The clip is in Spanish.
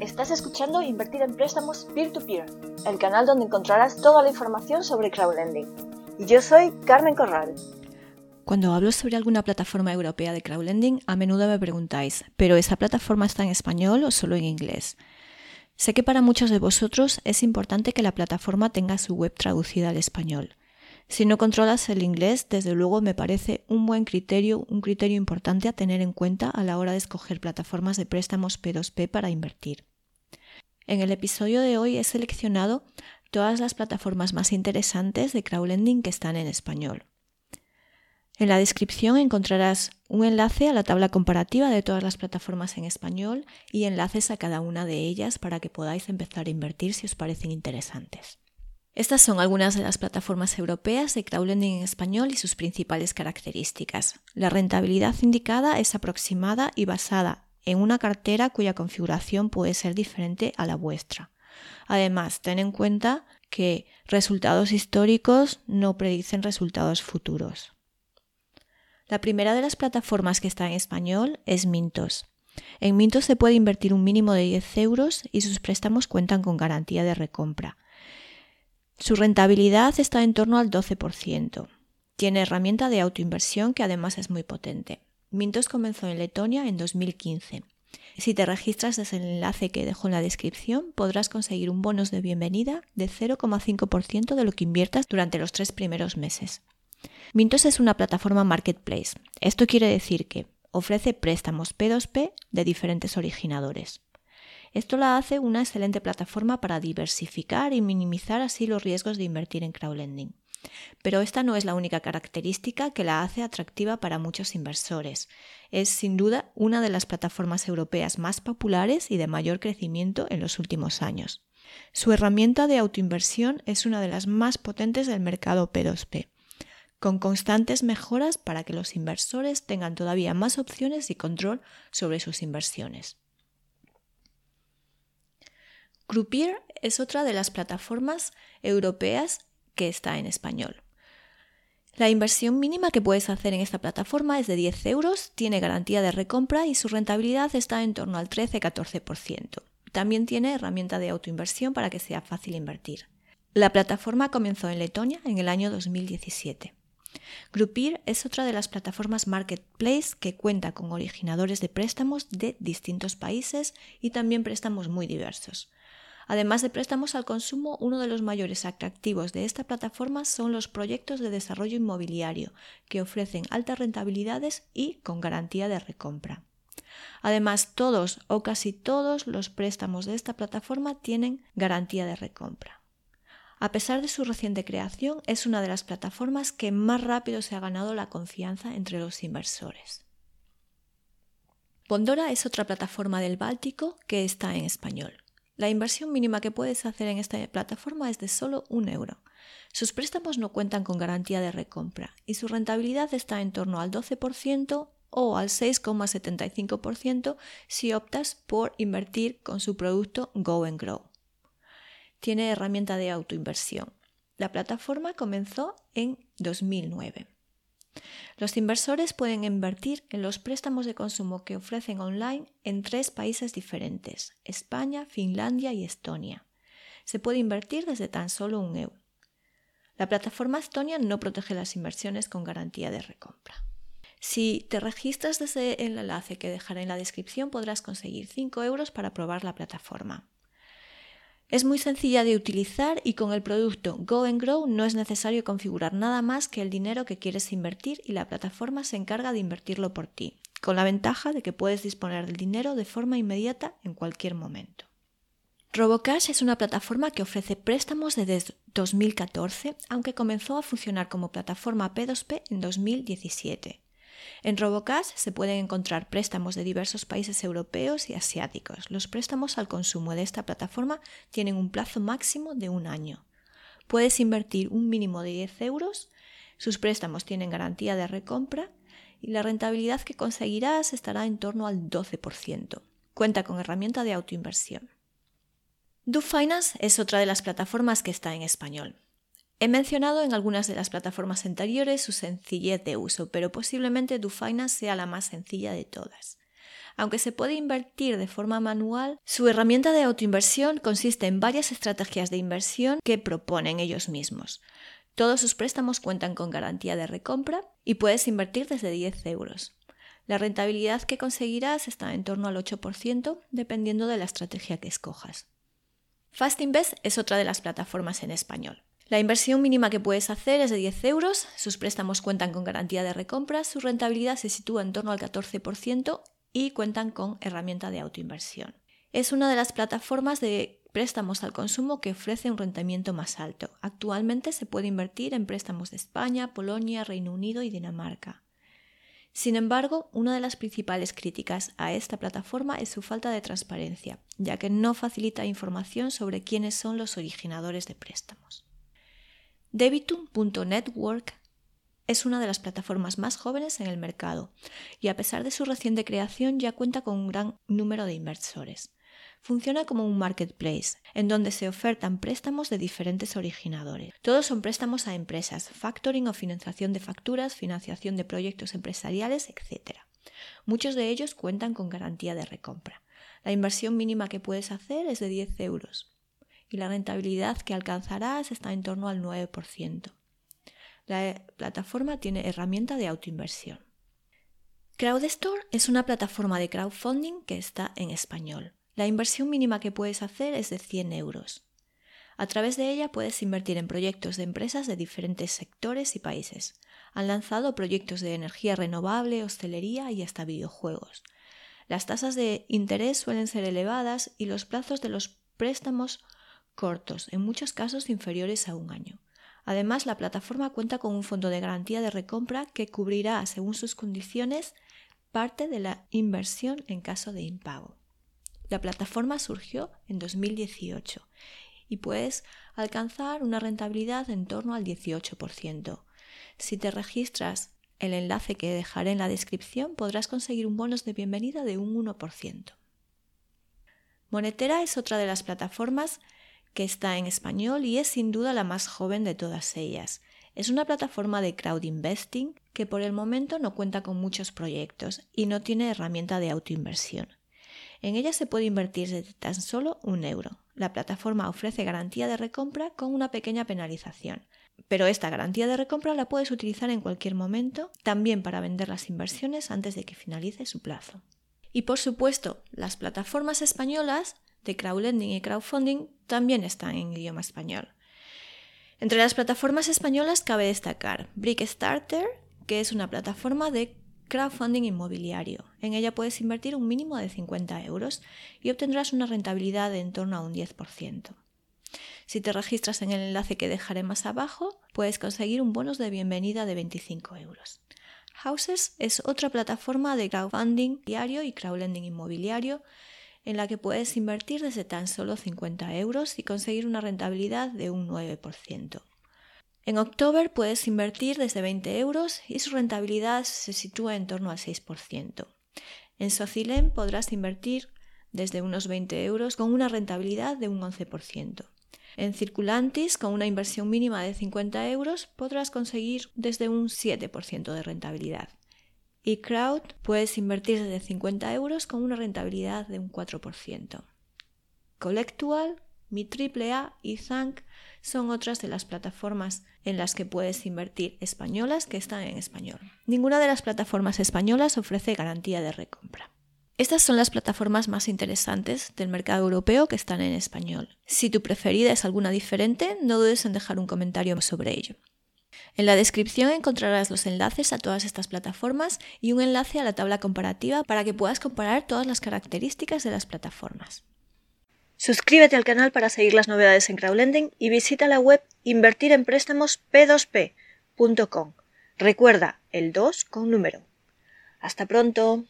Estás escuchando Invertir en Préstamos Peer-to-Peer, el canal donde encontrarás toda la información sobre crowdlending. Y yo soy Carmen Corral. Cuando hablo sobre alguna plataforma europea de crowdlending, a menudo me preguntáis, ¿pero esa plataforma está en español o solo en inglés? Sé que para muchos de vosotros es importante que la plataforma tenga su web traducida al español. Si no controlas el inglés, desde luego me parece un buen criterio, un criterio importante a tener en cuenta a la hora de escoger plataformas de préstamos P2P para invertir. En el episodio de hoy he seleccionado todas las plataformas más interesantes de crowdlending que están en español. En la descripción encontrarás un enlace a la tabla comparativa de todas las plataformas en español y enlaces a cada una de ellas para que podáis empezar a invertir si os parecen interesantes. Estas son algunas de las plataformas europeas de crowdlending en español y sus principales características. La rentabilidad indicada es aproximada y basada en una cartera cuya configuración puede ser diferente a la vuestra. Además, ten en cuenta que resultados históricos no predicen resultados futuros. La primera de las plataformas que está en español es Mintos. En Mintos se puede invertir un mínimo de 10 euros y sus préstamos cuentan con garantía de recompra. Su rentabilidad está en torno al 12%. Tiene herramienta de autoinversión que además es muy potente. Mintos comenzó en Letonia en 2015. Si te registras desde el enlace que dejo en la descripción, podrás conseguir un bonus de bienvenida de 0,5% de lo que inviertas durante los tres primeros meses. Mintos es una plataforma marketplace. Esto quiere decir que ofrece préstamos P2P de diferentes originadores. Esto la hace una excelente plataforma para diversificar y minimizar así los riesgos de invertir en crowdlending. Pero esta no es la única característica que la hace atractiva para muchos inversores. Es sin duda una de las plataformas europeas más populares y de mayor crecimiento en los últimos años. Su herramienta de autoinversión es una de las más potentes del mercado P2P, con constantes mejoras para que los inversores tengan todavía más opciones y control sobre sus inversiones. Groupier es otra de las plataformas europeas que está en español. La inversión mínima que puedes hacer en esta plataforma es de 10 euros, tiene garantía de recompra y su rentabilidad está en torno al 13-14%. También tiene herramienta de autoinversión para que sea fácil invertir. La plataforma comenzó en Letonia en el año 2017. Groupier es otra de las plataformas marketplace que cuenta con originadores de préstamos de distintos países y también préstamos muy diversos. Además de préstamos al consumo, uno de los mayores atractivos de esta plataforma son los proyectos de desarrollo inmobiliario, que ofrecen altas rentabilidades y con garantía de recompra. Además, todos o casi todos los préstamos de esta plataforma tienen garantía de recompra. A pesar de su reciente creación, es una de las plataformas que más rápido se ha ganado la confianza entre los inversores. Pondora es otra plataforma del Báltico que está en español. La inversión mínima que puedes hacer en esta plataforma es de solo un euro. Sus préstamos no cuentan con garantía de recompra y su rentabilidad está en torno al 12% o al 6,75% si optas por invertir con su producto Go and Grow. Tiene herramienta de autoinversión. La plataforma comenzó en 2009. Los inversores pueden invertir en los préstamos de consumo que ofrecen online en tres países diferentes, España, Finlandia y Estonia. Se puede invertir desde tan solo un euro. La plataforma Estonia no protege las inversiones con garantía de recompra. Si te registras desde el enlace que dejaré en la descripción podrás conseguir 5 euros para probar la plataforma. Es muy sencilla de utilizar y con el producto Go and Grow no es necesario configurar nada más que el dinero que quieres invertir y la plataforma se encarga de invertirlo por ti, con la ventaja de que puedes disponer del dinero de forma inmediata en cualquier momento. Robocash es una plataforma que ofrece préstamos desde 2014, aunque comenzó a funcionar como plataforma P2P en 2017. En Robocash se pueden encontrar préstamos de diversos países europeos y asiáticos. Los préstamos al consumo de esta plataforma tienen un plazo máximo de un año. Puedes invertir un mínimo de 10 euros, sus préstamos tienen garantía de recompra y la rentabilidad que conseguirás estará en torno al 12%. Cuenta con herramienta de autoinversión. DoFinance es otra de las plataformas que está en español. He mencionado en algunas de las plataformas anteriores su sencillez de uso, pero posiblemente DoFinance sea la más sencilla de todas. Aunque se puede invertir de forma manual, su herramienta de autoinversión consiste en varias estrategias de inversión que proponen ellos mismos. Todos sus préstamos cuentan con garantía de recompra y puedes invertir desde 10 euros. La rentabilidad que conseguirás está en torno al 8% dependiendo de la estrategia que escojas. Fastinvest es otra de las plataformas en español. La inversión mínima que puedes hacer es de 10 euros, sus préstamos cuentan con garantía de recompra, su rentabilidad se sitúa en torno al 14% y cuentan con herramienta de autoinversión. Es una de las plataformas de préstamos al consumo que ofrece un rendimiento más alto. Actualmente se puede invertir en préstamos de España, Polonia, Reino Unido y Dinamarca. Sin embargo, una de las principales críticas a esta plataforma es su falta de transparencia, ya que no facilita información sobre quiénes son los originadores de préstamos. Debitum.network es una de las plataformas más jóvenes en el mercado y a pesar de su reciente creación ya cuenta con un gran número de inversores. Funciona como un marketplace, en donde se ofertan préstamos de diferentes originadores. Todos son préstamos a empresas, factoring o financiación de facturas, financiación de proyectos empresariales, etc. Muchos de ellos cuentan con garantía de recompra. La inversión mínima que puedes hacer es de 10 euros y la rentabilidad que alcanzarás está en torno al 9%. La plataforma tiene herramienta de autoinversión. CrowdStore es una plataforma de crowdfunding que está en español. La inversión mínima que puedes hacer es de 100 euros. A través de ella puedes invertir en proyectos de empresas de diferentes sectores y países. Han lanzado proyectos de energía renovable, hostelería y hasta videojuegos. Las tasas de interés suelen ser elevadas y los plazos de los préstamos cortos, en muchos casos inferiores a un año. Además, la plataforma cuenta con un fondo de garantía de recompra que cubrirá, según sus condiciones, parte de la inversión en caso de impago. La plataforma surgió en 2018 y puedes alcanzar una rentabilidad en torno al 18%. Si te registras el enlace que dejaré en la descripción podrás conseguir un bonus de bienvenida de un 1%. Monetera es otra de las plataformas que está en español y es sin duda la más joven de todas ellas. Es una plataforma de crowd investing que por el momento no cuenta con muchos proyectos y no tiene herramienta de autoinversión. En ella se puede invertir desde tan solo un euro. La plataforma ofrece garantía de recompra con una pequeña penalización, pero esta garantía de recompra la puedes utilizar en cualquier momento, también para vender las inversiones antes de que finalice su plazo. Y por supuesto, las plataformas españolas de crowdlending y crowdfunding también están en idioma español. Entre las plataformas españolas cabe destacar Brickstarter, que es una plataforma de crowdfunding inmobiliario. En ella puedes invertir un mínimo de 50 euros y obtendrás una rentabilidad de en torno a un 10%. Si te registras en el enlace que dejaré más abajo, puedes conseguir un bonus de bienvenida de 25 euros. Houses es otra plataforma de crowdfunding diario y crowdlending inmobiliario en la que puedes invertir desde tan solo 50 euros y conseguir una rentabilidad de un 9%. En October puedes invertir desde 20 euros y su rentabilidad se sitúa en torno al 6%. En Socilem podrás invertir desde unos 20 euros con una rentabilidad de un 11%. En Circulantis, con una inversión mínima de 50 euros, podrás conseguir desde un 7% de rentabilidad y Crowd puedes invertir desde 50 euros con una rentabilidad de un 4%. Collectual, Mi AAA y Zank son otras de las plataformas en las que puedes invertir españolas que están en español. Ninguna de las plataformas españolas ofrece garantía de recompra. Estas son las plataformas más interesantes del mercado europeo que están en español. Si tu preferida es alguna diferente, no dudes en dejar un comentario sobre ello. En la descripción encontrarás los enlaces a todas estas plataformas y un enlace a la tabla comparativa para que puedas comparar todas las características de las plataformas. Suscríbete al canal para seguir las novedades en crowdlending y visita la web invertirempréstamosp2p.com. Recuerda, el 2 con número. Hasta pronto.